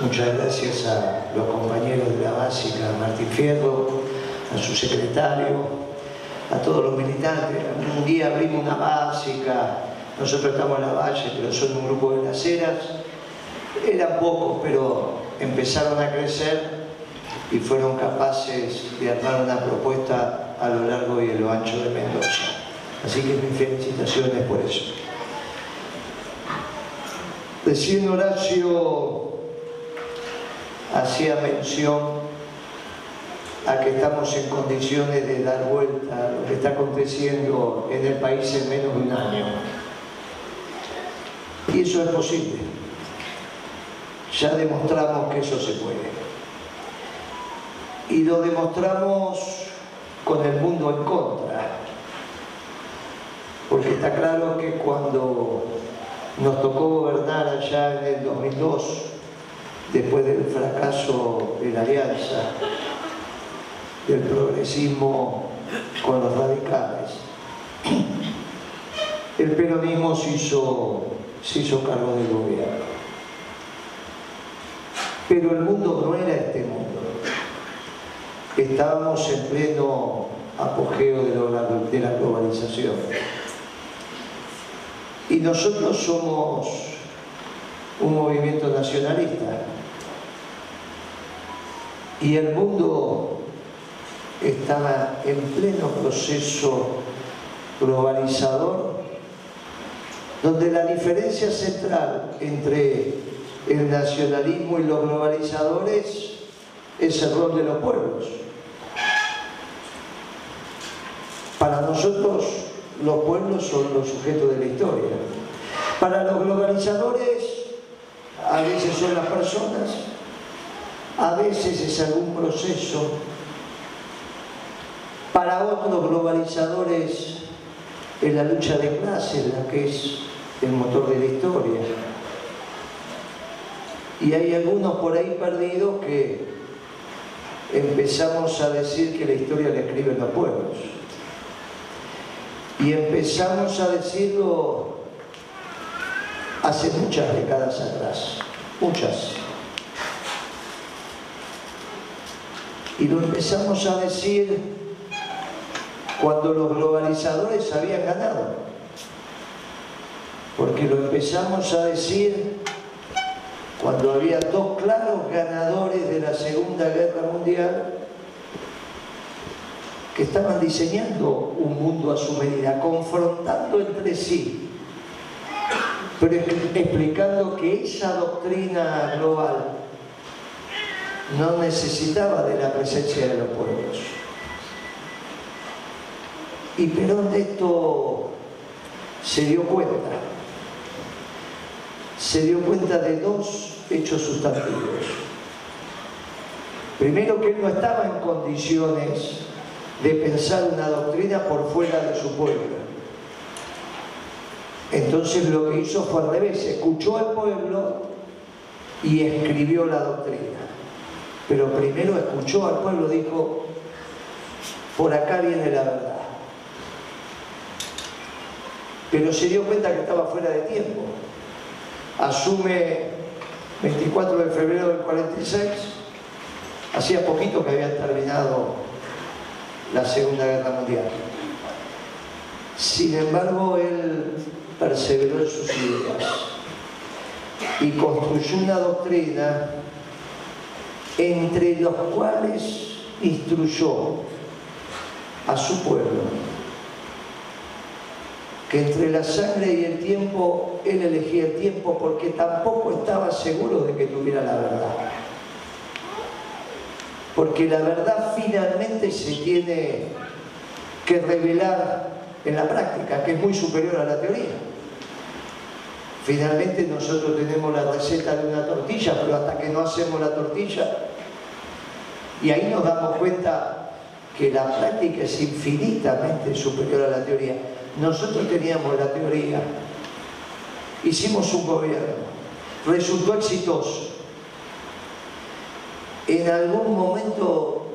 Muchas gracias a los compañeros de la básica, a Martín Fierro, a su secretario, a todos los militantes. Un día abrimos una básica, nosotros estamos en la valle, pero son un grupo de las eran pocos, pero empezaron a crecer y fueron capaces de armar una propuesta a lo largo y a lo ancho de Mendoza. Así que mis felicitaciones por eso. Recién Horacio hacía mención a que estamos en condiciones de dar vuelta a lo que está aconteciendo en el país en menos de un año. Y eso es posible. Ya demostramos que eso se puede. Y lo demostramos con el mundo en contra. Porque está claro que cuando nos tocó gobernar allá en el 2002, después del fracaso de la alianza, del progresismo con los radicales, el peronismo se hizo, hizo cargo del gobierno. Pero el mundo no era este mundo. Estábamos en pleno apogeo de la globalización. Y nosotros somos un movimiento nacionalista. Y el mundo estaba en pleno proceso globalizador, donde la diferencia central entre el nacionalismo y los globalizadores es el rol de los pueblos. Para nosotros los pueblos son los sujetos de la historia. Para los globalizadores, a veces son las personas, a veces es algún proceso. Para otros globalizadores es la lucha de clases la que es el motor de la historia. Y hay algunos por ahí perdidos que empezamos a decir que la historia la escriben los pueblos. Y empezamos a decirlo hace muchas décadas atrás, muchas. Y lo empezamos a decir cuando los globalizadores habían ganado. Porque lo empezamos a decir cuando había dos claros ganadores de la Segunda Guerra Mundial que estaban diseñando un mundo a su medida, confrontando entre sí, pero explicando que esa doctrina global no necesitaba de la presencia de los pueblos. Y Perón de esto se dio cuenta. Se dio cuenta de dos hechos sustantivos. Primero que él no estaba en condiciones de pensar una doctrina por fuera de su pueblo. Entonces lo que hizo fue al revés, escuchó al pueblo y escribió la doctrina. Pero primero escuchó al pueblo, dijo, por acá viene la verdad. Pero se dio cuenta que estaba fuera de tiempo. Asume 24 de febrero del 46, hacía poquito que había terminado la Segunda Guerra Mundial. Sin embargo, él perseveró en sus ideas y construyó una doctrina entre los cuales instruyó a su pueblo que entre la sangre y el tiempo, él elegía el tiempo porque tampoco estaba seguro de que tuviera la verdad porque la verdad finalmente se tiene que revelar en la práctica, que es muy superior a la teoría. Finalmente nosotros tenemos la receta de una tortilla, pero hasta que no hacemos la tortilla, y ahí nos damos cuenta que la práctica es infinitamente superior a la teoría. Nosotros teníamos la teoría, hicimos un gobierno, resultó exitoso, en algún momento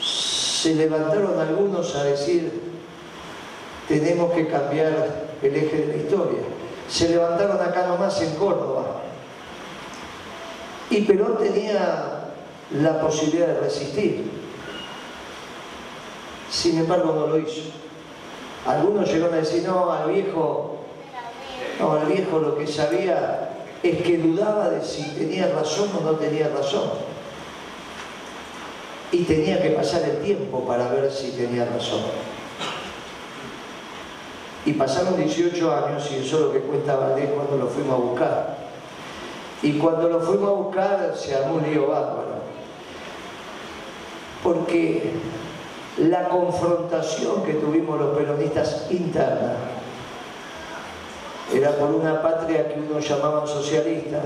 se levantaron algunos a decir tenemos que cambiar el eje de la historia. Se levantaron acá nomás en Córdoba Y Perón tenía la posibilidad de resistir. Sin embargo, no lo hizo. Algunos llegaron a decir, no, al viejo, no, al viejo lo que sabía es que dudaba de si tenía razón o no tenía razón. Y tenía que pasar el tiempo para ver si tenía razón. Y pasaron 18 años, y eso es lo que cuenta Valdés cuando lo fuimos a buscar. Y cuando lo fuimos a buscar se armó un lío bárbaro. Porque la confrontación que tuvimos los peronistas interna era por una patria que unos llamaban socialista,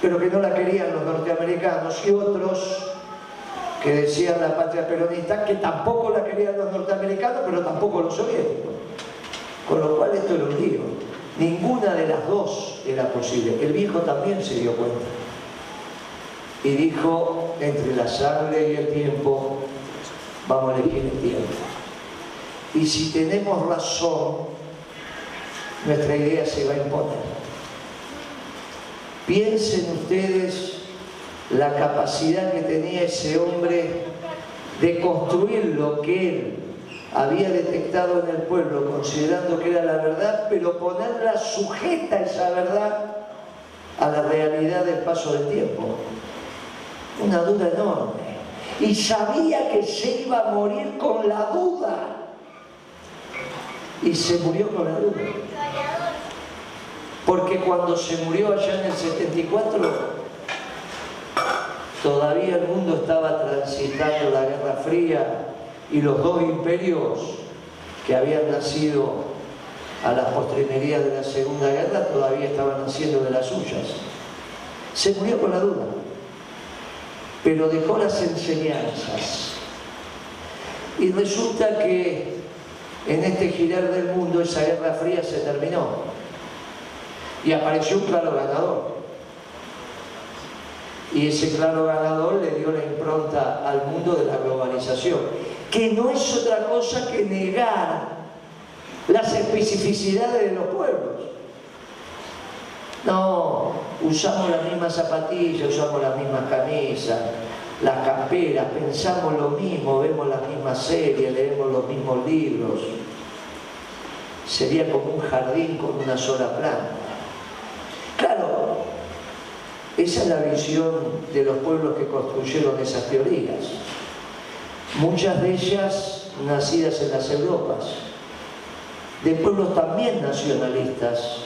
pero que no la querían los norteamericanos y otros que decían la patria peronista, que tampoco la querían los norteamericanos, pero tampoco los soviéticos. Con lo cual esto era un lío. Ninguna de las dos era posible. El viejo también se dio cuenta. Y dijo, entre la sangre y el tiempo, vamos a elegir el tiempo. Y si tenemos razón, nuestra idea se va a imponer. Piensen ustedes la capacidad que tenía ese hombre de construir lo que él había detectado en el pueblo, considerando que era la verdad, pero ponerla sujeta esa verdad a la realidad del paso del tiempo. Una duda enorme. Y sabía que se iba a morir con la duda. Y se murió con la duda. Porque cuando se murió allá en el 74, todavía el mundo estaba transitando la Guerra Fría y los dos imperios que habían nacido a las postrimerías de la Segunda Guerra todavía estaban naciendo de las suyas. Se murió con la duda, pero dejó las enseñanzas. Y resulta que en este girar del mundo esa Guerra Fría se terminó y apareció un claro ganador. Y ese claro ganador le dio la impronta al mundo de la globalización que no es otra cosa que negar las especificidades de los pueblos. No, usamos las mismas zapatillas, usamos las mismas camisas, las camperas, pensamos lo mismo, vemos las mismas series, leemos los mismos libros. Sería como un jardín con una sola planta. Claro, esa es la visión de los pueblos que construyeron esas teorías muchas de ellas nacidas en las Europas, de pueblos también nacionalistas,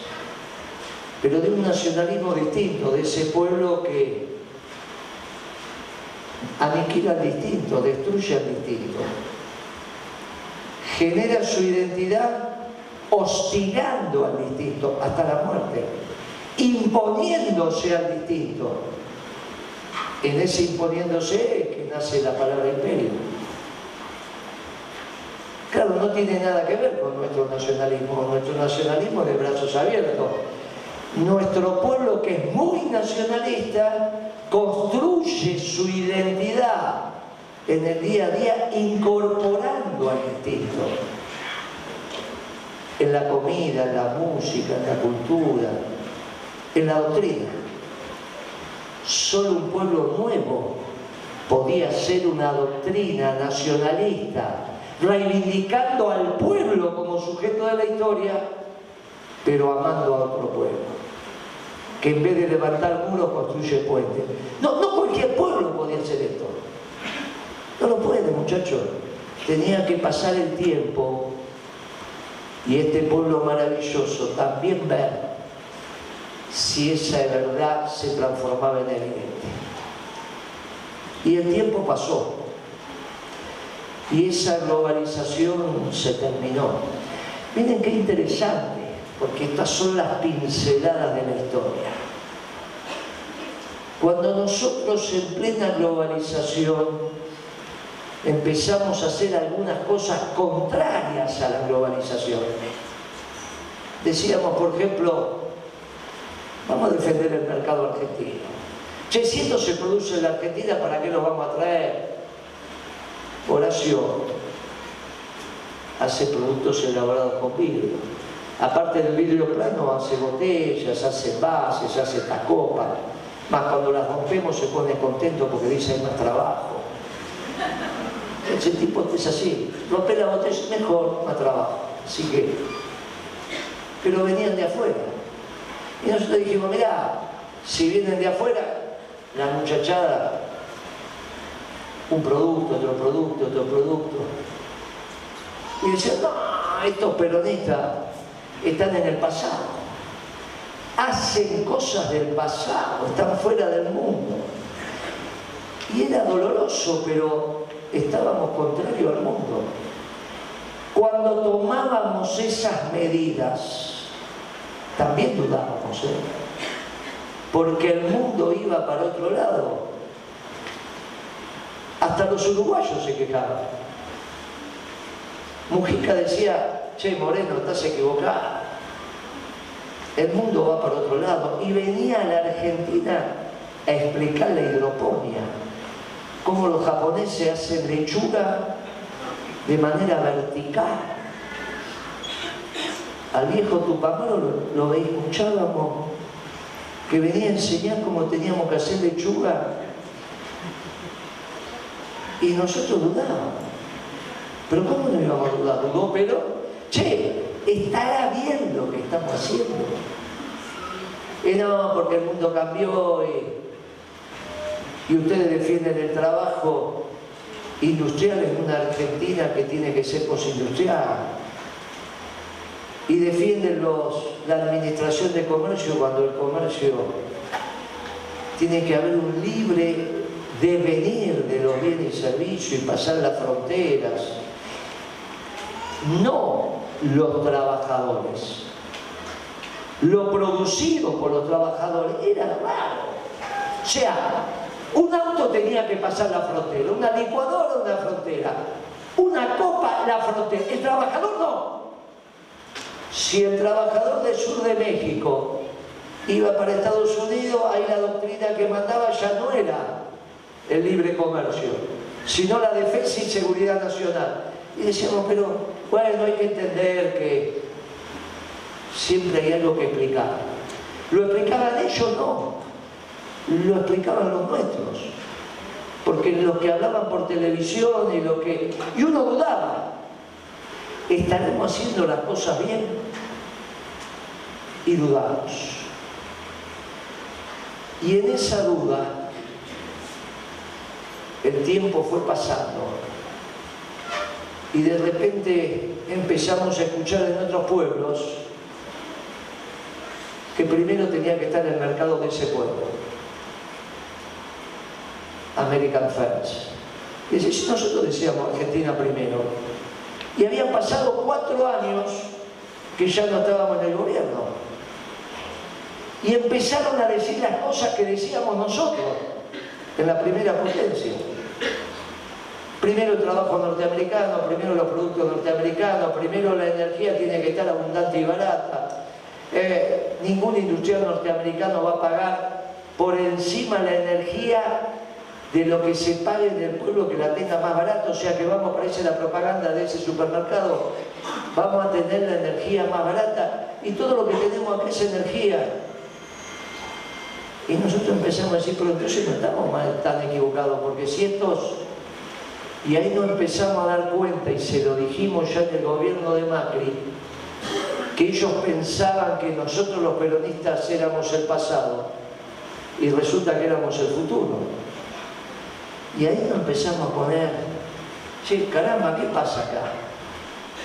pero de un nacionalismo distinto, de ese pueblo que aniquila al distinto, destruye al distinto, genera su identidad hostigando al distinto hasta la muerte, imponiéndose al distinto. En ese imponiéndose es que nace la palabra imperio. Claro, no tiene nada que ver con nuestro nacionalismo, nuestro nacionalismo de brazos abiertos. Nuestro pueblo que es muy nacionalista construye su identidad en el día a día incorporando al distinto. En la comida, en la música, en la cultura, en la doctrina. Solo un pueblo nuevo podía ser una doctrina nacionalista reivindicando al pueblo como sujeto de la historia, pero amando a otro pueblo. Que en vez de levantar muros construye puentes. No, no cualquier pueblo podía hacer esto. No lo puede, muchachos. Tenía que pasar el tiempo y este pueblo maravilloso también ver si esa verdad se transformaba en evidente. Y el tiempo pasó. Y esa globalización se terminó. Miren qué interesante, porque estas son las pinceladas de la historia. Cuando nosotros en plena globalización empezamos a hacer algunas cosas contrarias a la globalización. Decíamos, por ejemplo, vamos a defender el mercado argentino. Che, si esto se produce en la Argentina, ¿para qué lo vamos a traer? Horacio hace productos elaborados con vidrio. Aparte del vidrio plano, hace botellas, hace bases, hace tacopas. Más cuando las rompemos se pone contento porque dice hay más trabajo. Ese tipo es así. Romper la botella es mejor, más trabajo. Así que. Pero venían de afuera. Y nosotros dijimos, mira, si vienen de afuera, la muchachada, un producto, otro producto, otro producto. Y decían, no, estos peronistas están en el pasado. Hacen cosas del pasado, están fuera del mundo. Y era doloroso, pero estábamos contrario al mundo. Cuando tomábamos esas medidas, también dudábamos, ¿eh? porque el mundo iba para otro lado. Hasta los uruguayos se quejaban. Mujica decía, che Moreno, estás equivocado. El mundo va para otro lado. Y venía a la Argentina a explicar la hidroponía cómo los japoneses hacen lechuga de manera vertical. Al viejo Tupamaro lo, lo escuchábamos que venía a enseñar cómo teníamos que hacer lechuga y nosotros dudábamos. Pero ¿cómo no íbamos a dudar? Dudó, pero, che, estará bien lo que estamos haciendo. Y no, porque el mundo cambió y y ustedes defienden el trabajo industrial en una Argentina que tiene que ser posindustrial y defienden los, la administración de comercio cuando el comercio tiene que haber un libre devenir de los bienes y servicios y pasar las fronteras no los trabajadores lo producido por los trabajadores era raro o sea, un auto tenía que pasar la frontera, una licuadora una frontera, una copa la frontera. El trabajador no. Si el trabajador del sur de México iba para Estados Unidos, ahí la doctrina que mandaba ya no era el libre comercio, sino la defensa y seguridad nacional. Y decíamos, pero bueno, hay que entender que siempre hay algo que explicar. ¿Lo explicaban ellos? No lo explicaban los nuestros. Porque los que hablaban por televisión y lo que... Y uno dudaba, ¿estaremos haciendo las cosas bien? Y dudamos. Y en esa duda, el tiempo fue pasando. Y de repente empezamos a escuchar en otros pueblos que primero tenía que estar en el mercado de ese pueblo American First. Y si nosotros decíamos Argentina primero. Y habían pasado cuatro años que ya no estábamos en el gobierno. Y empezaron a decir las cosas que decíamos nosotros en la primera potencia. Primero el trabajo norteamericano, primero los productos norteamericanos, primero la energía tiene que estar abundante y barata. Eh, ningún industrial norteamericano va a pagar por encima la energía de lo que se pague en el pueblo que la tenga más barato, o sea que vamos, parece la propaganda de ese supermercado, vamos a tener la energía más barata y todo lo que tenemos aquí es energía. Y nosotros empezamos a decir, pero entonces no estamos tan equivocados, porque si estos, y ahí nos empezamos a dar cuenta, y se lo dijimos ya en el gobierno de Macri, que ellos pensaban que nosotros los peronistas éramos el pasado, y resulta que éramos el futuro. Y ahí nos empezamos a poner, che, caramba, ¿qué pasa acá?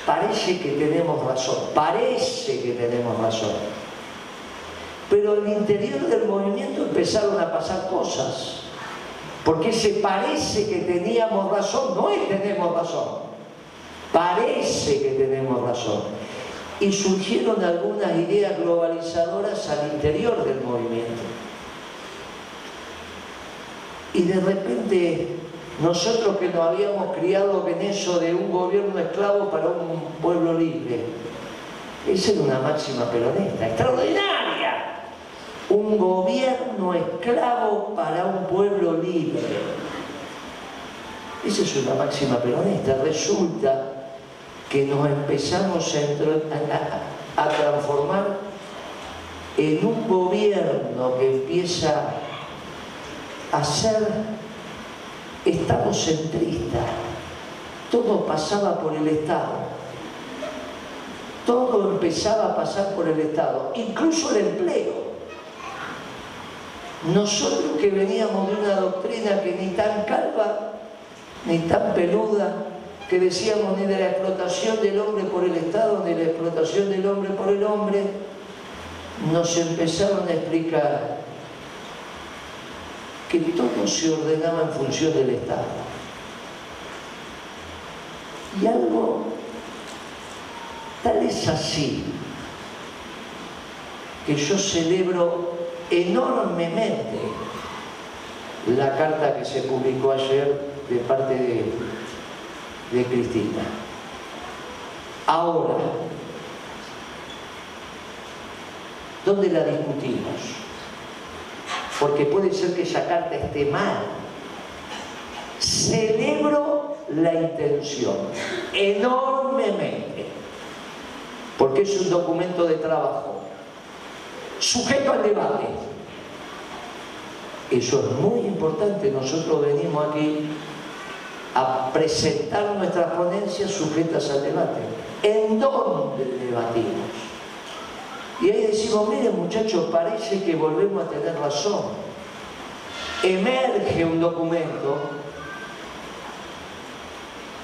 Parece que tenemos razón, parece que tenemos razón. Pero en el interior del movimiento empezaron a pasar cosas. Porque se parece que teníamos razón, no es tenemos razón. Parece que tenemos razón. Y surgieron algunas ideas globalizadoras al interior del movimiento. Y de repente nosotros que nos habíamos criado en eso de un gobierno esclavo para un pueblo libre, esa era una máxima peronista, extraordinaria. Un gobierno esclavo para un pueblo libre. Esa es una máxima peronista. Resulta que nos empezamos a, transformar en un gobierno que empieza a ser centrista. Todo pasaba por el Estado. Todo empezaba a pasar por el Estado, incluso el empleo. Nosotros que veníamos de una doctrina que ni tan calva, ni tan peluda, que decíamos ni de la explotación del hombre por el Estado, ni de la explotación del hombre por el hombre, nos empezaron a explicar que todo se ordenaba en función del Estado. Y algo tal es así que yo celebro enormemente la carta que se publicó ayer de parte de, Cristina. Ahora, ¿dónde la discutimos? porque puede ser que esa carta esté mal. Celebro la intención enormemente, porque es un documento de trabajo, sujeto al debate. Eso es muy importante, nosotros venimos aquí a presentar nuestras ponencias sujetas al debate. ¿En dónde debatimos? Y ahí decimos, miren muchachos, parece que volvemos a tener razón. Emerge un documento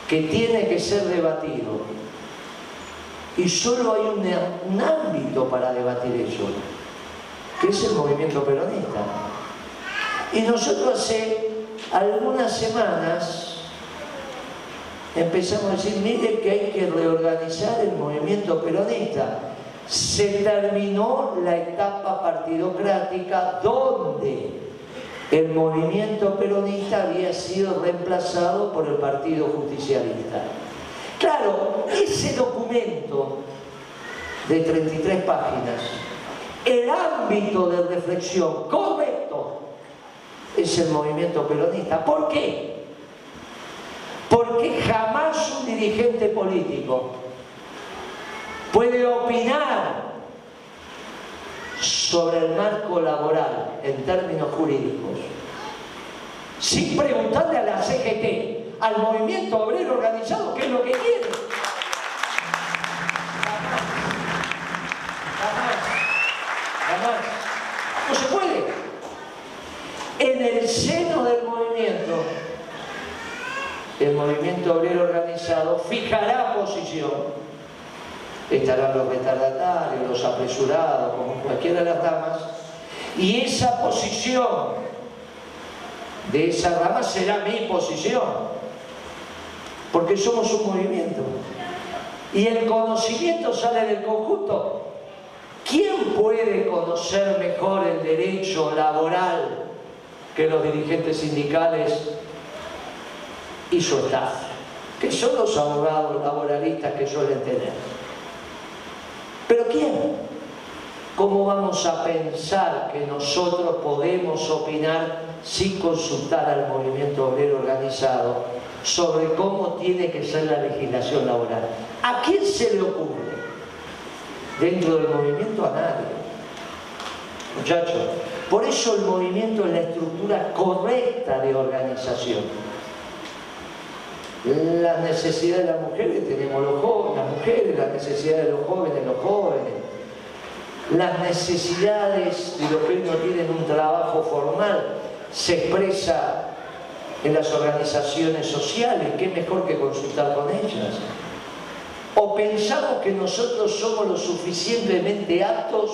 que tiene que ser debatido. Y solo hay un, ámbito para debatir eso, que es el movimiento peronista. Y nosotros hace algunas semanas empezamos a decir, miren que hay que reorganizar el movimiento peronista se terminó la etapa partidocrática donde el movimiento peronista había sido reemplazado por el Partido Justicialista. Claro, ese documento de 33 páginas, el ámbito de reflexión correcto es el movimiento peronista. ¿Por qué? Porque jamás un dirigente político puede opinar sobre el marco laboral en términos jurídicos sin preguntarle a la CGT, al movimiento obrero organizado, qué es lo que quiere. Jamás, jamás, No se puede. En el seno del movimiento, el organizado fijará posición estarán los retardatarios, los apresurados, como cualquiera de las ramas, y esa posición de esa rama será mi posición, porque somos un movimiento. Y el conocimiento sale del conjunto. ¿Quién puede conocer mejor el derecho laboral que los dirigentes sindicales y su staff? Que son los abogados laboralistas que suelen tener. ¿Pero quién? ¿Cómo vamos a pensar que nosotros podemos opinar sin consultar al movimiento obrero organizado sobre cómo tiene que ser la legislación laboral? ¿A quién se le ocurre? Dentro del movimiento a nadie. Muchachos, por eso el movimiento es la estructura correcta de organización las necesidades de las mujeres tenemos los jóvenes, las mujeres, las necesidades de los jóvenes, los jóvenes, las necesidades de los que no tienen un trabajo formal se expresa en las organizaciones sociales, qué mejor que consultar con ellas. O pensamos que nosotros somos lo suficientemente aptos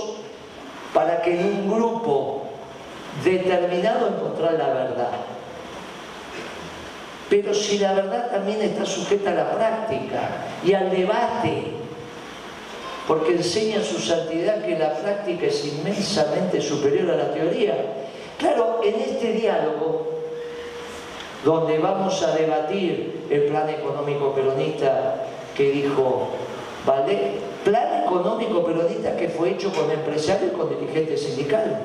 para que en un grupo determinado encontrar la verdad. Pero si la verdad también está sujeta a la práctica y al debate, porque enseña su santidad que la práctica es inmensamente superior a la teoría. Claro, en este diálogo, donde vamos a debatir el plan económico peronista que dijo, ¿vale? Plan económico peronista que fue hecho con empresarios y con dirigentes sindicales.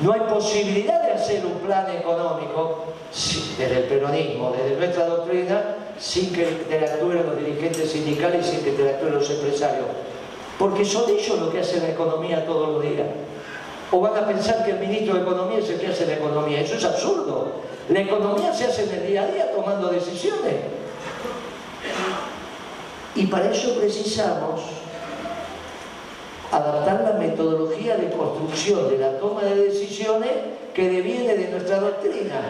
No hay posibilidad de hacer un plan económico desde el peronismo, desde nuestra doctrina, sin que interactúen los dirigentes sindicales y sin que interactúen los empresarios. Porque son ellos los que hacen la economía todos los días. O van a pensar que el ministro de Economía es el que hace la economía. Eso es absurdo. La economía se hace en el día a día tomando decisiones. Y para eso precisamos adaptar la metodología de construcción de la toma de decisiones que deviene de nuestra doctrina,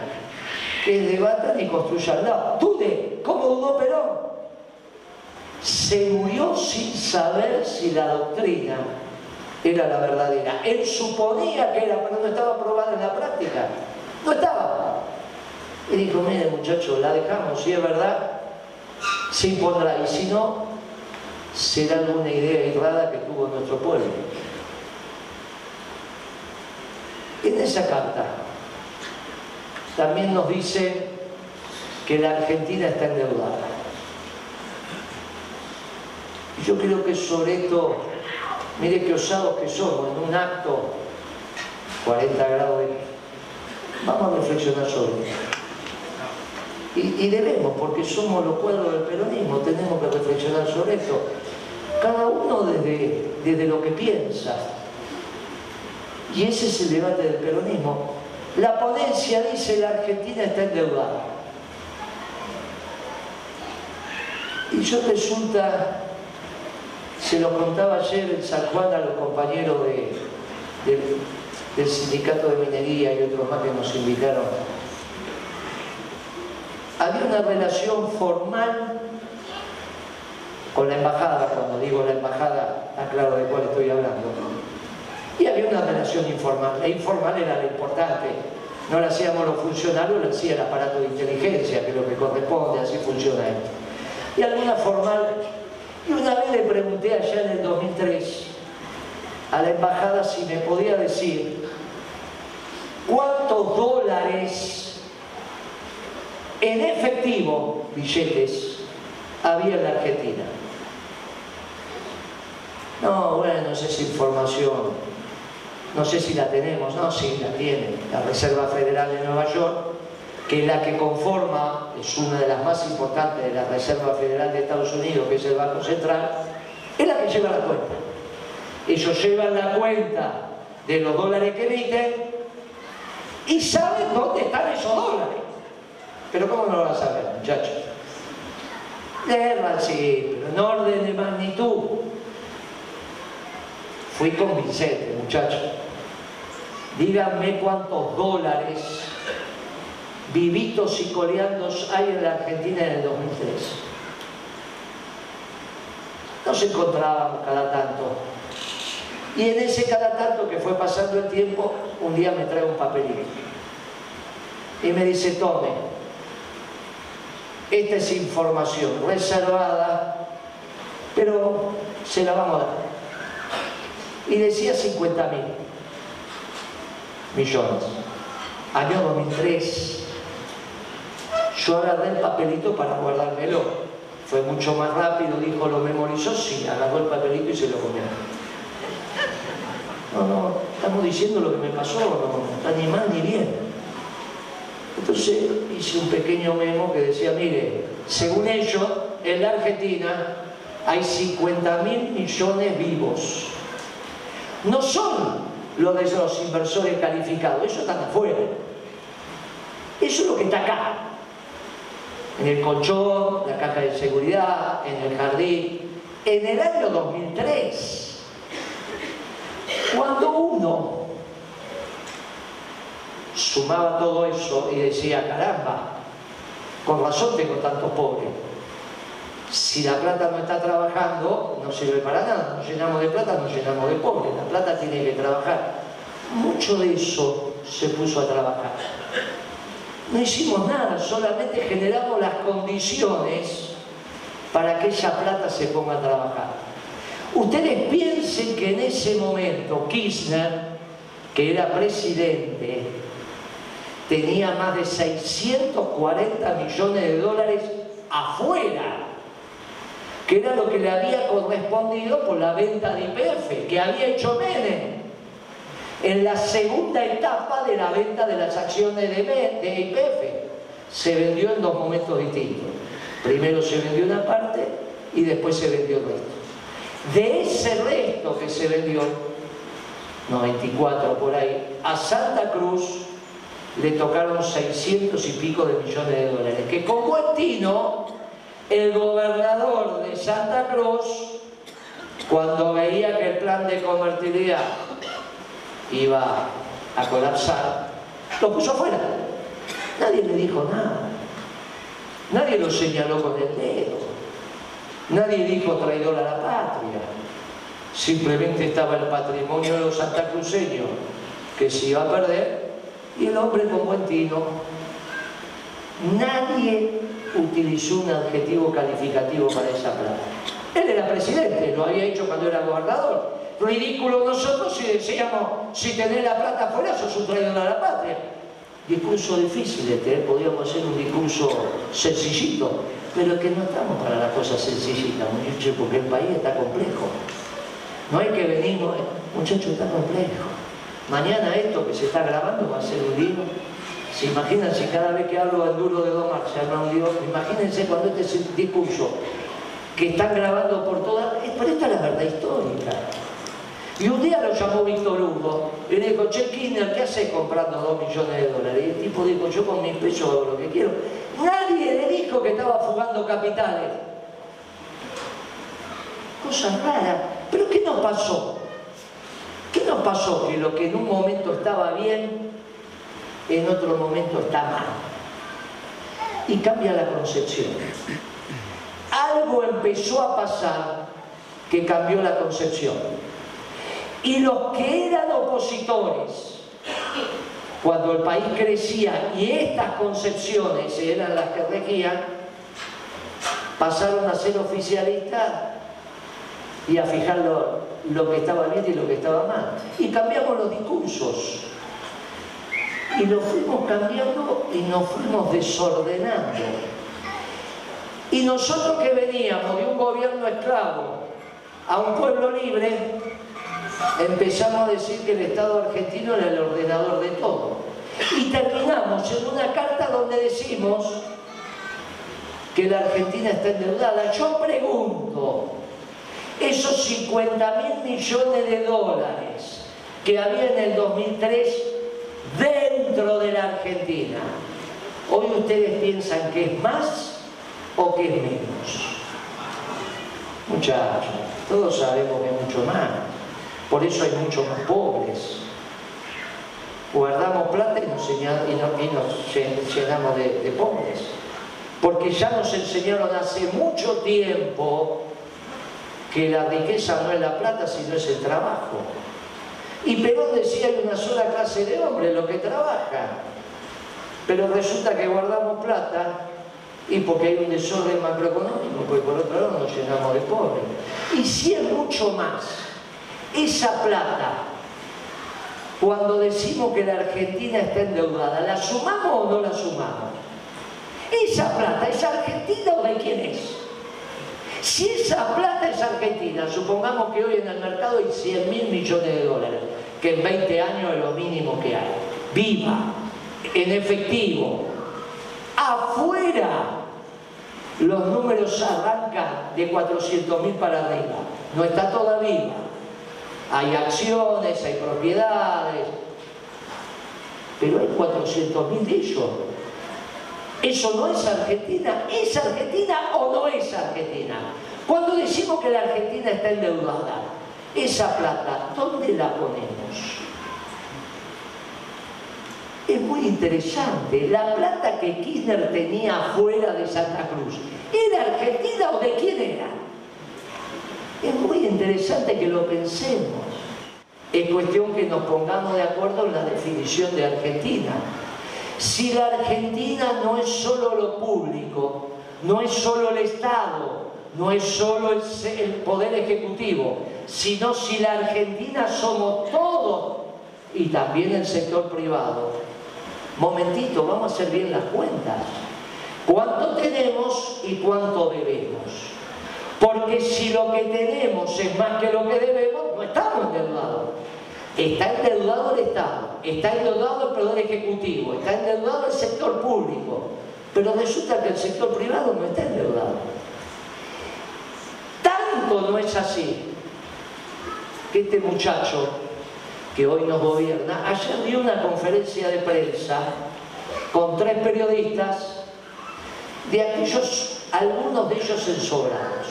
que debatan y construyan. No, dude, ¿cómo dudó Perón? Se murió sin saber si la doctrina era la verdadera. Él suponía que era, pero no estaba probada en la práctica. No estaba. Y dijo, mire muchachos, la dejamos, si es verdad, se impondrá. Y si no, será alguna idea errada que tuvo nuestro pueblo. En esa carta también nos dice que la Argentina está endeudada. Y yo creo que sobre esto, mire qué osados que somos, en un acto 40 grados de... Vamos a reflexionar sobre esto. Y, debemos, porque somos los cuadros del peronismo, tenemos que reflexionar sobre esto. Cada uno desde, desde lo que piensa. Y ese es el debate del peronismo. La ponencia dice la Argentina está endeudada. Y yo resulta, se lo contaba ayer en San Juan a los compañeros del sindicato de minería y otros más que nos invitaron había una relación formal con la embajada, cuando digo la embajada, está claro de cuál estoy hablando. Y había una relación informal. La informal era la importante. No la hacíamos los funcionarios, la hacía el aparato de inteligencia, que es lo que corresponde, así funciona esto. Y alguna formal. Y una vez le pregunté allá en el 2003 a la embajada si me podía decir cuántos dólares en efectivo, billetes, había en la Argentina. No, bueno, no sé si información, no sé si la tenemos, no, sí, la tiene. La Reserva Federal de Nueva York, que es la que conforma, es una de las más importantes de la Reserva Federal de Estados Unidos, que es el Banco Central, es la que lleva la cuenta. Ellos llevan la cuenta de los dólares que emiten y saben dónde están esos dólares. Pero ¿cómo no lo vas a saber, muchachos? Sí, pero en orden de magnitud. Fui convincente, muchachos. Díganme cuántos dólares vivitos y coleandos hay en la Argentina en el 2003. Nos encontrábamos cada tanto. Y en ese cada tanto que fue pasando el tiempo, un día me trae un papelito. Y me dice, tome, esta es información reservada, pero se la vamos a dar. Y decía 50 mil millones. Año 2003. Yo agarré el papelito para guardármelo. Fue mucho más rápido, dijo, lo memorizó, sí, agarró el papelito y se lo comió. No, no, estamos diciendo lo que me pasó, no está ni mal ni bien. Entonces hice un pequeño memo que decía, mire, según ellos, en la Argentina hay 50 mil millones vivos. No son los de los inversores calificados, ellos están afuera. Eso es lo que está acá. En el colchón, la caja de seguridad, en el jardín. En el año 2003, cuando uno sumaba todo eso y decía, caramba, con razón tengo tantos pobres. Si la plata no está trabajando, no sirve para nada. Nos llenamos de plata, nos llenamos de pobres. La plata tiene que trabajar. Mucho de eso se puso a trabajar. No hicimos nada, solamente generamos las condiciones para que esa plata se ponga a trabajar. Ustedes piensen que en ese momento Kirchner, que era presidente, tenía más de 640 millones de dólares afuera, que era lo que le había correspondido por la venta de IPF, que había hecho Menem en la segunda etapa de la venta de las acciones de, IPF. Se vendió en dos momentos distintos. Primero se vendió una parte y después se vendió el resto. De ese resto que se vendió, 94 por ahí, a Santa Cruz le tocaron 600 y pico de millones de dólares, que con buen tino, el gobernador de Santa Cruz, cuando veía que el plan de convertibilidad iba a colapsar, lo puso afuera. Nadie le dijo nada. Nadie lo señaló con el dedo. Nadie dijo traidor a la patria. Simplemente estaba el patrimonio de los santacruceños que se iba a perder y el hombre con buen tino. Nadie utilizó un adjetivo calificativo para esa plata. Él era presidente, lo había hecho cuando era gobernador. Ridículo nosotros si decíamos, si tenés la plata fuera, sos un traidor a la patria. Discurso difícil este, podríamos hacer un discurso sencillito, pero es que no estamos para la cosa sencillita, muchachos, porque el país está complejo. No hay que venir, muchachos, está complejo. Mañana esto que se está grabando va a ser un lío. ¿Se imaginan si cada vez que hablo al duro de domar se arma un lío? Imagínense cuando este discurso que están grabando por todas... Pero esta es la verdad histórica. Y un día lo llamó Víctor Hugo y le dijo, Che Kirchner, ¿qué haces comprando dos millones de dólares? Y el tipo dijo, yo con mis pesos hago lo que quiero. Nadie le dijo que estaba fugando capitales. Cosa rara. ¿Pero qué nos pasó? ¿Qué nos pasó? Que lo que en un momento estaba bien, en otro momento está mal. Y cambia la concepción. Algo empezó a pasar que cambió la concepción. Y los que eran opositores, cuando el país crecía y estas concepciones eran las que regían, pasaron a ser oficialistas y a fijar lo, que estaba bien y lo que estaba mal. Y cambiamos los discursos. Y los fuimos cambiando y nos fuimos desordenando. Y nosotros que veníamos de un gobierno esclavo a un pueblo libre, empezamos a decir que el Estado argentino era el ordenador de todo. Y terminamos en una carta donde decimos que la Argentina está endeudada. Yo pregunto, esos 50 mil millones de dólares que había en el 2003 dentro de la Argentina, hoy ustedes piensan que es más o que es menos. Muchachos, todos sabemos que es mucho más. Por eso hay muchos más pobres. Guardamos plata y nos, llenamos de, de pobres. Porque ya nos enseñaron hace mucho tiempo que la riqueza no es la plata, sino es el trabajo. Y Perón decía hay una sola clase de hombres, los que trabajan. Pero resulta que guardamos plata y porque hay un desorden macroeconómico, porque por otro lado nos llenamos de pobres. Y si es mucho más, esa plata, cuando decimos que la Argentina está endeudada, ¿la sumamos o no la sumamos? Esa plata, ¿es argentina o de quién es? Si esa plata es argentina, supongamos que hoy en el mercado hay 100 mil millones de dólares, que en 20 años es lo mínimo que hay, viva, en efectivo, afuera los números arrancan de 400 mil para arriba, no está todavía. Hay acciones, hay propiedades, pero hay 400 mil de ellos. Eso no es Argentina. ¿Es Argentina o no es Argentina? Cuando decimos que la Argentina está endeudada, esa plata, ¿dónde la ponemos? Es muy interesante. La plata que Kirchner tenía fuera de Santa Cruz, ¿era Argentina o de quién era? Es muy interesante que lo pensemos. Es cuestión que nos pongamos de acuerdo en la definición de Argentina. Si la Argentina no es solo lo público, no es solo el Estado, no es solo el, Poder Ejecutivo, sino si la Argentina somos todos y también el sector privado. Momentito, vamos a hacer bien las cuentas. ¿Cuánto tenemos y cuánto debemos? Porque si lo que tenemos es más que lo que debemos, no estamos endeudados. Está endeudado el Estado, está endeudado el Poder Ejecutivo, está endeudado el sector público, pero resulta que el sector privado no está endeudado. Tanto no es así que este muchacho, que hoy nos gobierna, ayer dio una conferencia de prensa con tres periodistas, de aquellos, algunos de ellos ensobrados.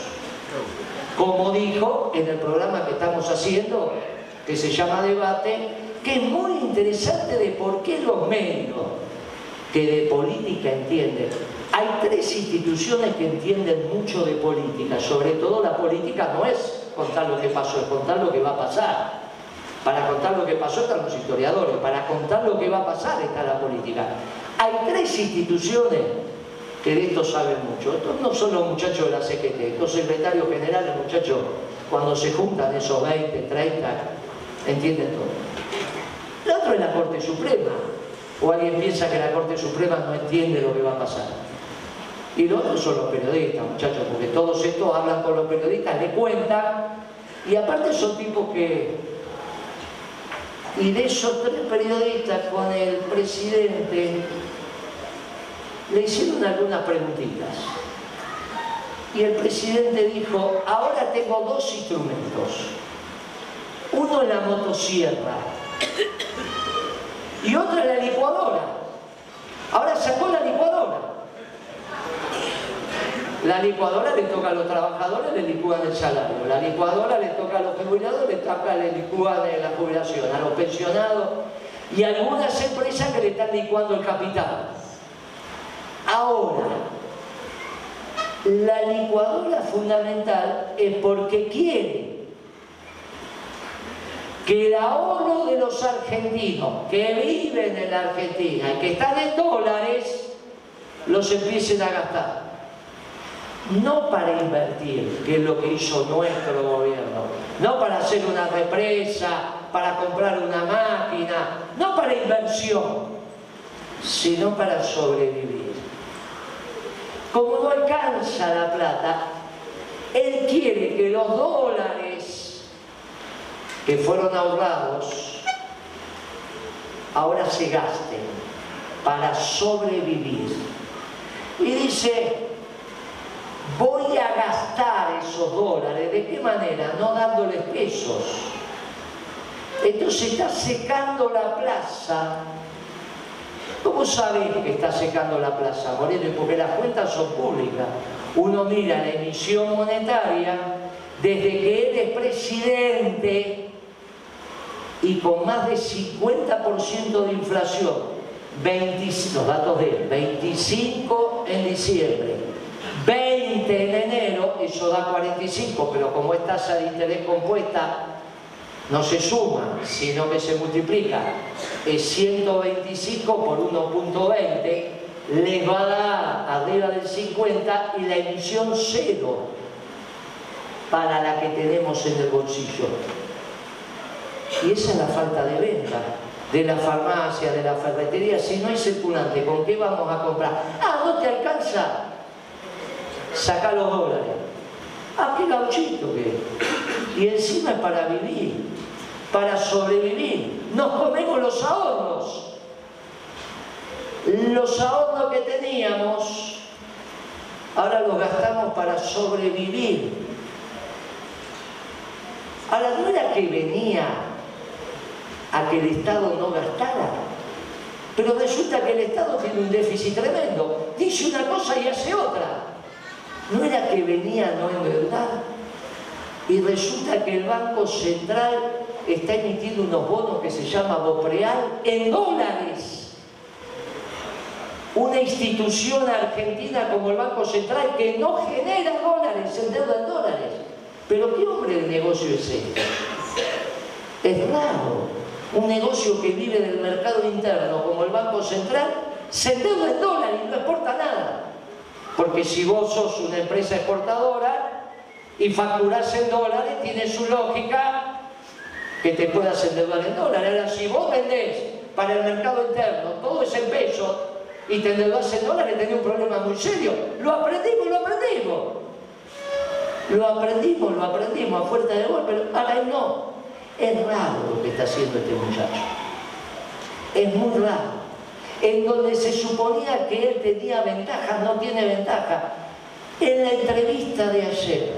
Como dijo en el programa que estamos haciendo, que se llama Debate, que es muy interesante de por qué los medios que de política entienden. Hay tres instituciones que entienden mucho de política, sobre todo la política no es contar lo que pasó, es contar lo que va a pasar. Para contar lo que pasó están los historiadores, para contar lo que va a pasar está la política. Hay tres instituciones que de esto saben mucho. Estos no son los muchachos de la CGT, estos secretarios generales, muchachos, cuando se juntan esos 20, 30, entienden todo. La otra es la Corte Suprema. O alguien piensa que la Corte Suprema no entiende lo que va a pasar. Y los otros son los periodistas, muchachos, porque todos estos hablan con los periodistas, le cuentan, y aparte son tipos que y de esos tres periodistas con el presidente le hicieron algunas preguntitas. Y el presidente dijo, ahora tengo dos instrumentos. Uno es la motosierra y otro es la licuadora. Ahora sacó la licuadora. La licuadora le toca a los trabajadores, le licúan el salario. La licuadora le toca a los jubilados, le toca, le licúan la jubilación. A los pensionados y a algunas empresas que le están licuando el capital. Ahora, la licuadora fundamental es porque quiere que el ahorro de los argentinos que viven en la Argentina y que están en dólares, los empiecen a gastar no para invertir, que es lo que hizo nuestro gobierno, no para hacer una represa, para comprar una máquina, no para inversión, sino para sobrevivir. Como no alcanza la plata, él quiere que los dólares que fueron ahorrados ahora se gasten para sobrevivir. Y dice, voy a gastar esos dólares. ¿De qué manera? No dándoles pesos. Entonces está secando la plaza. ¿Cómo sabes que está secando la plaza, Moreno? Porque las cuentas son públicas. Uno mira la emisión monetaria desde que él es presidente y con más de 50% de inflación. 20, los datos de él, 25 en diciembre, 20 en enero, eso da 45, pero como es tasa de interés compuesta, no se suma, sino que se multiplica, es 125 por 1.20, les va a dar arriba del 50 y la emisión cero para la que tenemos en el bolsillo. Y esa es la falta de venta de la farmacia, de la ferretería, si no hay circulante, ¿con qué vamos a comprar? Ah, no te alcanza, saca los dólares. Ah, qué gauchito que Y encima es para vivir, para sobrevivir. Nos comemos los ahorros. Los ahorros que teníamos, ahora los gastamos para sobrevivir. Ahora, ¿no era que venía a que el Estado no gastara? Pero resulta que el Estado tiene un déficit tremendo. Dice una cosa y hace otra. ¿No era que venía no en verdad? Y resulta que el Banco Central está emitiendo unos bonos que se llama Bopreal en dólares. Una institución argentina como el Banco Central que no genera dólares, se endeuda en dólares. Pero ¿qué hombre de negocio es este? Es raro. Un negocio que vive del mercado interno como el Banco Central se endeuda en dólares y no exporta nada. Porque si vos sos una empresa exportadora y facturas en dólares, tiene su lógica que te puedas endeudar en dólares. Ahora, si vos vendés para el mercado interno todo ese peso y te endeudas en dólares, tenés un problema muy serio. Lo aprendimos, lo aprendimos. Lo aprendimos, lo aprendimos a fuerza de gol, pero ahora no. Es raro lo que está haciendo este muchacho. Es muy raro en donde se suponía que él tenía ventaja, no tiene ventaja. En la entrevista de ayer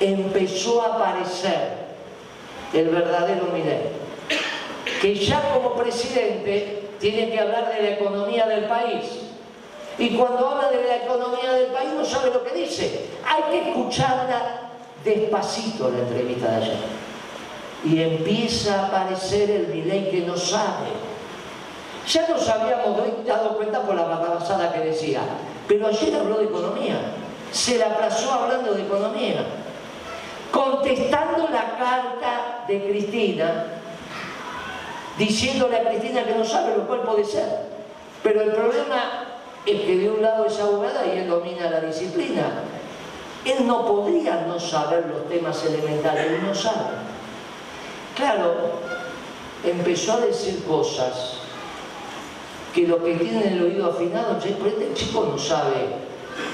empezó a aparecer el verdadero Miguel. que ya como presidente tiene que hablar de la economía del país. Y cuando habla de la economía del país no sabe lo que dice. Hay que escucharla despacito la entrevista de ayer. Y empieza a aparecer el Milei que no sabe. Ya nos habíamos dado cuenta por la barrabasada que decía, pero ayer habló de economía. Se la aplazó hablando de economía. Contestando la carta de Cristina, diciéndole a Cristina que no sabe, lo cual puede ser. Pero el problema es que de un lado es abogada y él domina la disciplina. Él no podría no saber los temas elementales, él no sabe. Claro, empezó a decir cosas que lo que tiene el oído afinado, el chico no sabe,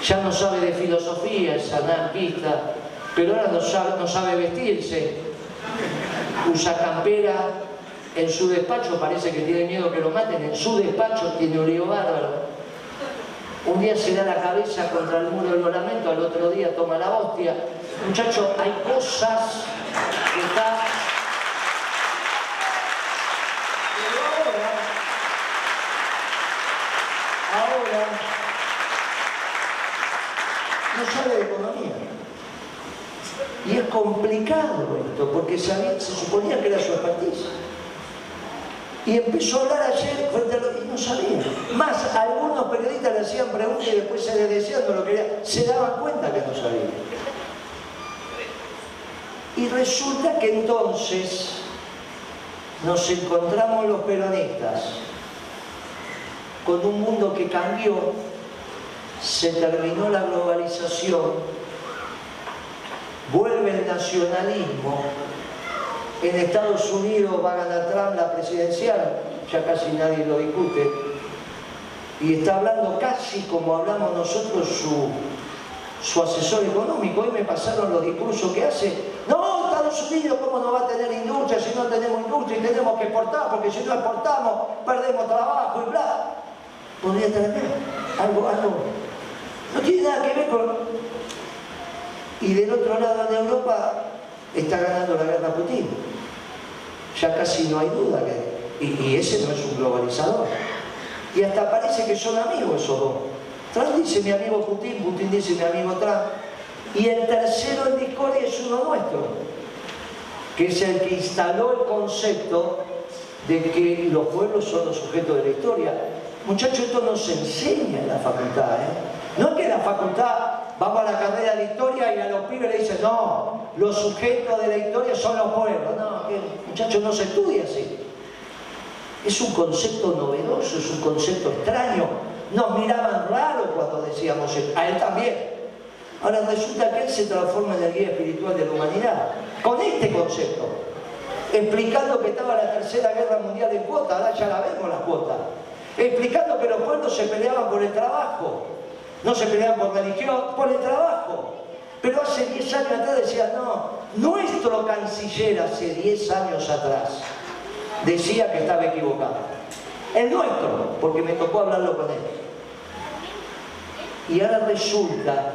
ya no sabe de filosofía, es anarquista, pero ahora no sabe, vestirse, usa campera, en su despacho parece que tiene miedo que lo maten, en su despacho tiene un lío bárbaro. Un día se da la cabeza contra el muro del parlamento, al otro día toma la hostia. Muchachos, hay cosas que están... ahora, ahora, no sabe de economía. Y es complicado esto, porque se, suponía que era su expertise. Y empezó a hablar ayer frente que no sabía. Más, algunos periodistas le hacían preguntas y después se le decían no lo quería. Se daban cuenta que no sabía. Y resulta que entonces nos encontramos los peronistas con un mundo que cambió, se terminó la globalización, vuelve el nacionalismo, en Estados Unidos va a ganar Trump la presidencial, ya casi nadie lo discute, y está hablando casi como hablamos nosotros su, su asesor económico. Hoy me pasaron los discursos que hace. No, Estados Unidos, ¿cómo no va a tener industria si no tenemos industria y tenemos que exportar? Porque si no exportamos, perdemos trabajo y bla. Podría tener algo, algo. No tiene nada que ver con. Y del otro lado de Europa está ganando la guerra Putin. Ya casi no hay duda que... Y, ese no es un globalizador. Y hasta parece que son amigos esos dos. Trump dice mi amigo Putin, Putin dice mi amigo Trump. Y el tercero en discordia es uno nuestro, que es el que instaló el concepto de que los pueblos son los sujetos de la historia. Muchachos, esto no se enseña en la facultad. ¿eh? No es que en la facultad vamos a la carrera de historia y a los pibes le dicen, no, los sujetos de la historia son los pueblos. No, muchachos, no se estudia así. Es un concepto novedoso, es un concepto extraño. Nos miraban raro cuando decíamos eso. A él también. Ahora resulta que él se transforma en el guía espiritual de la humanidad. Con este concepto. Explicando que estaba la tercera guerra mundial en cuota, ahora ya la vemos la cuota. Explicando que los pueblos se peleaban por el trabajo. No se peleaban por religión, por el trabajo. Pero hace 10 años atrás decía, no, nuestro canciller hace 10 años atrás decía que estaba equivocado. El nuestro, porque me tocó hablarlo con él. Y ahora resulta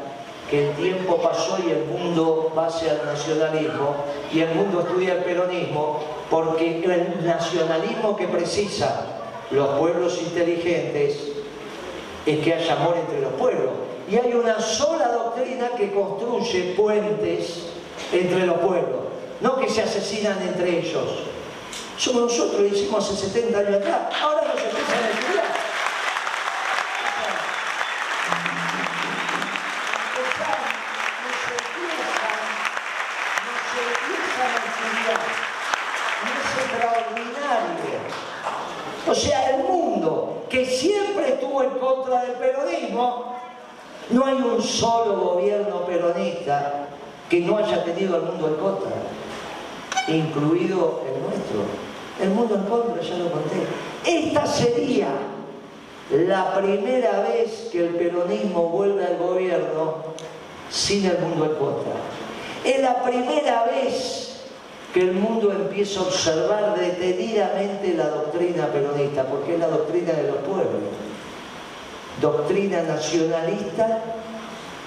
que el tiempo pasó y el mundo va hacia el nacionalismo y el mundo estudia el peronismo porque el nacionalismo que precisa los pueblos inteligentes es que haya amor entre los pueblos. Y hay una sola doctrina que construye puentes entre los pueblos, no que se asesinan entre ellos. Somos nosotros, lo hicimos hace 70 años atrás, incluido el nuestro. El mundo en contra, ya lo conté. Esta sería la primera vez que el peronismo vuelve al gobierno sin el mundo en contra. Es la primera vez que el mundo empieza a observar detenidamente la doctrina peronista, porque es la doctrina de los pueblos. Doctrina nacionalista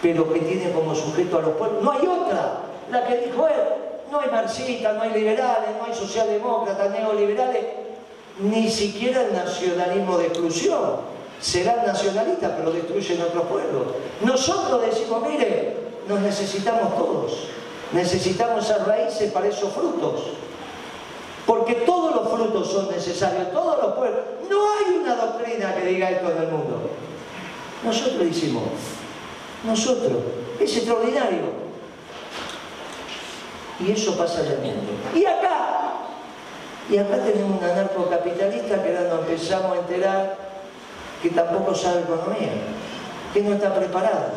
pero que tiene como sujeto a los pueblos. No hay otra, la que dijo él. No hay marxistas, no hay liberales, no hay socialdemócratas, neoliberales. ni siquiera el nacionalismo de exclusión. Serán nacionalistas, pero destruyen otros pueblos. Nosotros decimos, mire, nos necesitamos todos. Necesitamos esas raíces para esos frutos. Porque todos los frutos son necesarios, todos los pueblos. No hay una doctrina que diga esto en el mundo. Nosotros decimos, nosotros, es extraordinario. Y eso pasa en el mundo. Y acá, y acá tenemos un anarcocapitalista que ahora nos empezamos a enterar que tampoco sabe economía, que no está preparado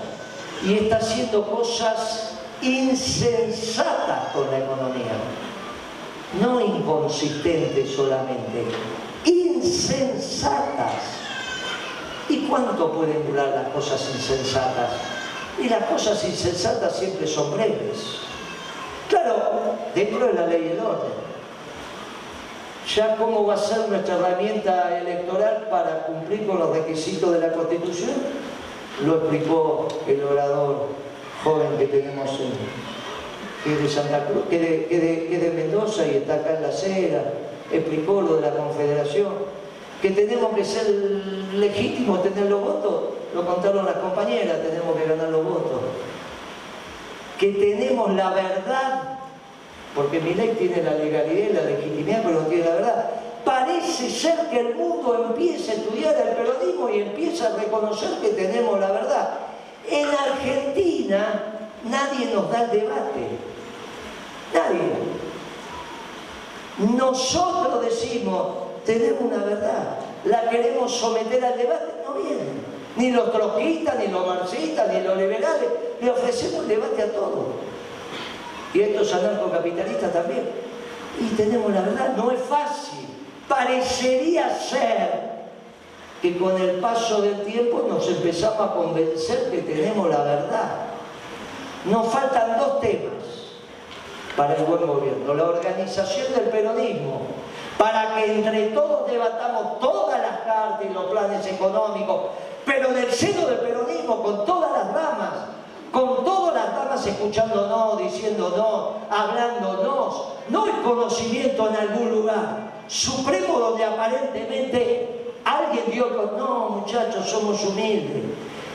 y está haciendo cosas insensatas con la economía, no inconsistentes solamente, insensatas. ¿Y cuánto pueden durar las cosas insensatas? Y las cosas insensatas siempre son breves. Claro, dentro de la ley y el orden. Ya cómo va a ser nuestra herramienta electoral para cumplir con los requisitos de la Constitución, lo explicó el orador joven que tenemos en, que es de Santa Cruz, que de, que de Mendoza y está acá en la Cera, explicó lo de la Confederación que tenemos que ser legítimos, tener los votos, lo contaron las compañeras, tenemos que ganar los votos. Que tenemos la verdad, porque mi ley tiene la legalidad y la legitimidad, pero no tiene la verdad. Parece ser que el mundo empieza a estudiar el periodismo y empieza a reconocer que tenemos la verdad. En Argentina nadie nos da el debate. Nadie. Nosotros decimos, tenemos una verdad, la queremos someter al debate, no vienen. Ni los troquistas, ni los marxistas, ni los liberales, le ofrecemos debate a todos. Y estos anarcocapitalistas también. Y tenemos la verdad, no es fácil. Parecería ser que con el paso del tiempo nos empezamos a convencer que tenemos la verdad. Nos faltan dos temas para el buen gobierno. La organización del peronismo para que entre todos debatamos todas las cartas y los planes económicos, pero del seno del peronismo, con todas las ramas, con todas las ramas escuchándonos, diciéndonos, hablándonos, no el conocimiento en algún lugar supremo donde aparentemente alguien dio con, no muchachos, somos humildes,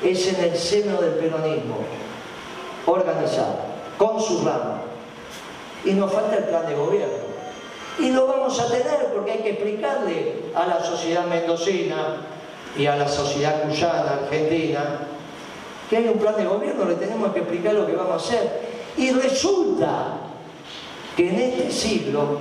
es en el seno del peronismo, organizado, con su rama. Y nos falta el plan de gobierno. Y lo vamos a tener porque hay que explicarle a la sociedad mendocina y a la sociedad cuyana, argentina, que hay un plan de gobierno, le tenemos que explicar lo que vamos a hacer. Y resulta que en este siglo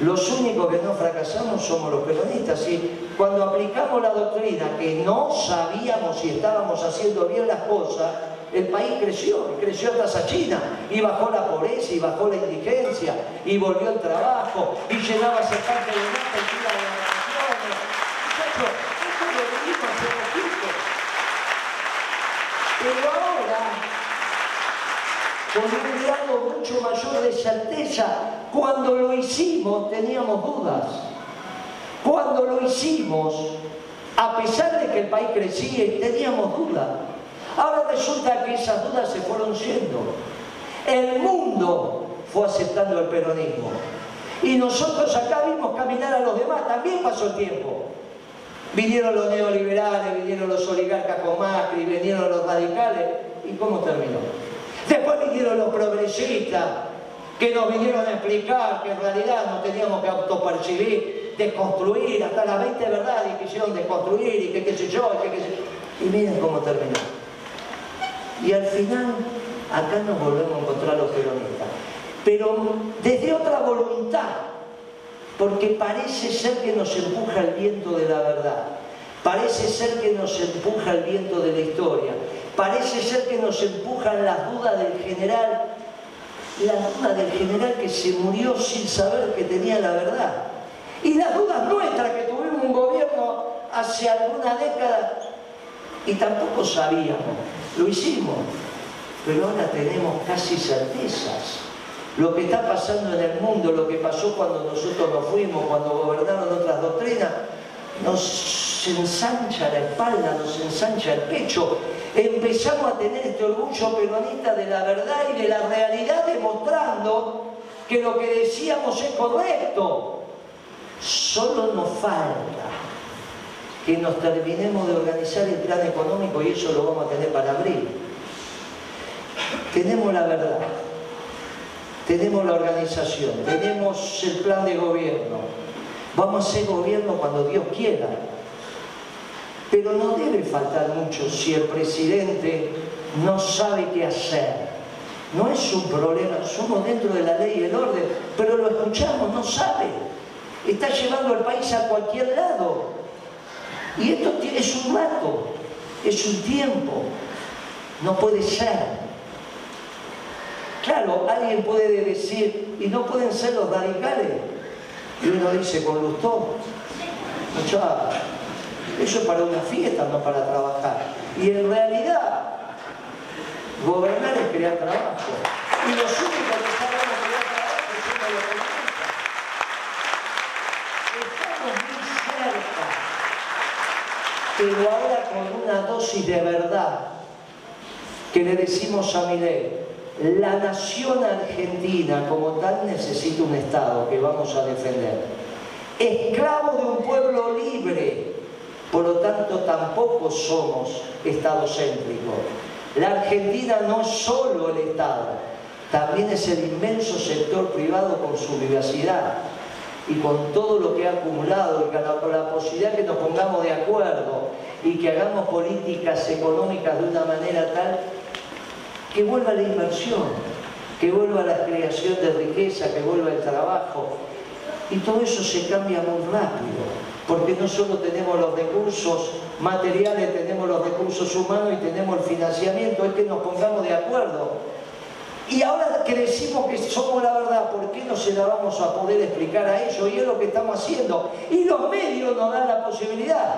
los únicos que no fracasamos somos los peronistas. Y cuando aplicamos la doctrina que no sabíamos si estábamos haciendo bien las cosas, el país creció, creció hasta China, y bajó la pobreza, y bajó la indigencia, y volvió el trabajo, y llenaba ese parque de nata y iba de vacaciones. Muchachos, eso Pero ahora, con un grado mucho mayor de certeza, cuando lo hicimos teníamos dudas. Cuando lo hicimos, a pesar de que el país crecía, teníamos dudas. Ahora resulta que esas dudas se fueron siendo. El mundo fue aceptando el peronismo. Y nosotros acá vimos caminar a los demás, también pasó el tiempo. Vinieron los neoliberales, vinieron los oligarcas con Macri, vinieron los radicales. ¿Y cómo terminó? Después vinieron los progresistas, que nos vinieron a explicar que en realidad no teníamos que autopercibir, desconstruir, hasta las 20 verdades quisieron desconstruir y que qué sé yo, y que qué sé yo. Y miren cómo terminó. Y al final, acá nos volvemos a encontrar los peronistas. Pero desde otra voluntad, porque parece ser que nos empuja el viento de la verdad, parece ser que nos empuja el viento de la historia, parece ser que nos empujan las dudas del general, las dudas del general que se murió sin saber que tenía la verdad. Y las dudas nuestras que tuvimos un gobierno hace alguna década y tampoco sabíamos. Lo hicimos, pero ahora tenemos casi certezas. Lo que está pasando en el mundo, lo que pasó cuando nosotros nos fuimos, cuando gobernaron otras doctrinas, nos ensancha la espalda, nos ensancha el pecho. Empezamos a tener este orgullo peronista de la verdad y de la realidad demostrando que lo que decíamos es correcto. Solo nos falta que nos terminemos de organizar el plan económico y eso lo vamos a tener para abril. Tenemos la verdad, tenemos la organización, tenemos el plan de gobierno. Vamos a hacer gobierno cuando Dios quiera. Pero no debe faltar mucho si el presidente no sabe qué hacer. No es un problema, somos dentro de la ley y el orden, pero lo escuchamos, no sabe. Está llevando al país a cualquier lado. Y esto es un rato, es un tiempo. No puede ser. Claro, alguien puede decir, y no pueden ser los radicales. Y uno dice, con Lustó, eso es para una fiesta, no para trabajar. Y en realidad, gobernar es crear trabajo. Y los únicos que sabemos crear trabajo somos los comunistas. Estamos muy cerca, pero ahora con una dosis de verdad que le decimos a Milei, la nación argentina como tal necesita un Estado que vamos a defender. Esclavo de un pueblo libre, por lo tanto tampoco somos estadocéntricos. La Argentina no es solo el Estado, también es el inmenso sector privado con su diversidad y con todo lo que ha acumulado y con la posibilidad que nos pongamos de acuerdo y que hagamos políticas económicas de una manera tal que vuelva la inversión, que vuelva la creación de riqueza, que vuelva el trabajo. Y todo eso se cambia muy rápido, porque no solo tenemos los recursos materiales, tenemos los recursos humanos y tenemos el financiamiento, es que nos pongamos de acuerdo. Y ahora que decimos que somos la verdad, ¿por qué no se la vamos a poder explicar a ellos? Y es lo que estamos haciendo. Y los medios nos dan la posibilidad.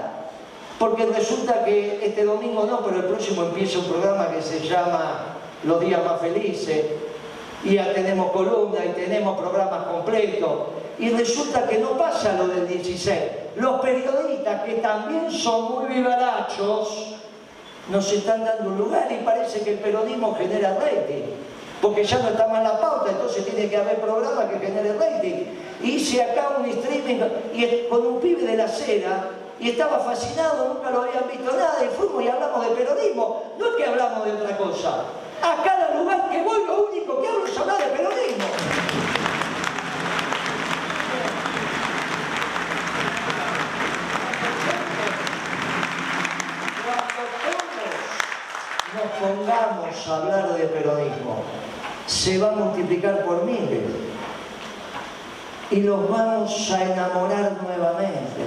Porque resulta que este domingo no, pero el próximo empieza un programa que se llama los días más felices, y ya tenemos columna y tenemos programas completos, y resulta que no pasa lo del 16. Los periodistas, que también son muy vivarachos, nos están dando un lugar y parece que el periodismo genera rating, porque ya no está más la pauta, entonces tiene que haber programas que generen rating. Hice acá un streaming y con un pibe de la acera y estaba fascinado, nunca lo habían visto nada, y fuimos y hablamos de periodismo, no es que hablamos de otra cosa. A cada lugar que voy lo único que hablo es hablar de periodismo. Cuando todos nos pongamos a hablar de peronismo, se va a multiplicar por miles y los vamos a enamorar nuevamente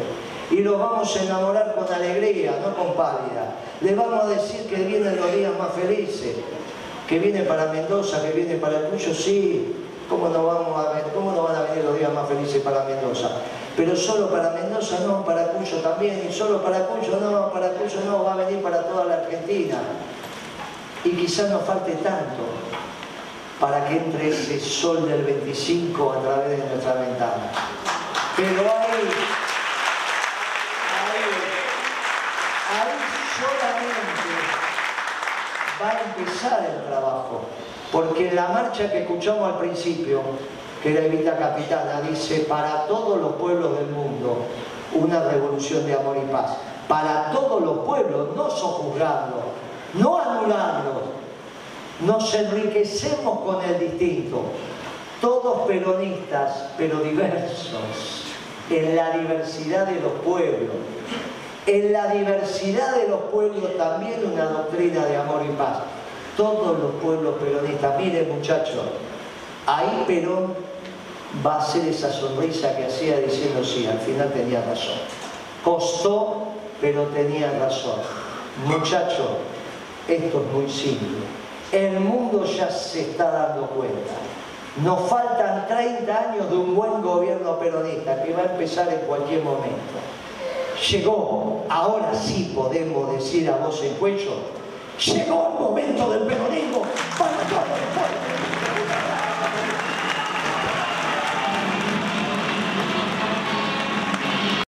y los vamos a enamorar con alegría, no con pálida. Les vamos a decir que vienen los días más felices, que viene para Mendoza, que viene para Cuyo, sí, ¿cómo no, vamos a ¿cómo no van a venir los días más felices para Mendoza? Pero solo para Mendoza no, para Cuyo también, y solo para Cuyo no, para Cuyo no, va a venir para toda la Argentina. Y quizás nos falte tanto para que entre ese sol del 25 a través de nuestra ventana. Pero ahí, ahí, ahí solamente va a empezar el trabajo. Porque la marcha que escuchamos al principio, que era Evita Capitana, dice, para todos los pueblos del mundo, una revolución de amor y paz. Para todos los pueblos, no sojuzgando, no anulando. Nos enriquecemos con el distinto. Todos peronistas, pero diversos, en la diversidad de los pueblos en la diversidad de los pueblos también una doctrina de amor y paz. Todos los pueblos peronistas, miren muchachos, ahí Perón va a hacer esa sonrisa que hacía diciendo sí, al final tenía razón. Costó, pero tenía razón. Muchachos, esto es muy simple. El mundo ya se está dando cuenta. Nos faltan 30 años de un buen gobierno peronista que va a empezar en cualquier momento llegó, ahora sí podemos decir a voz en cuello, llegó el momento del peronismo para todos los pueblos.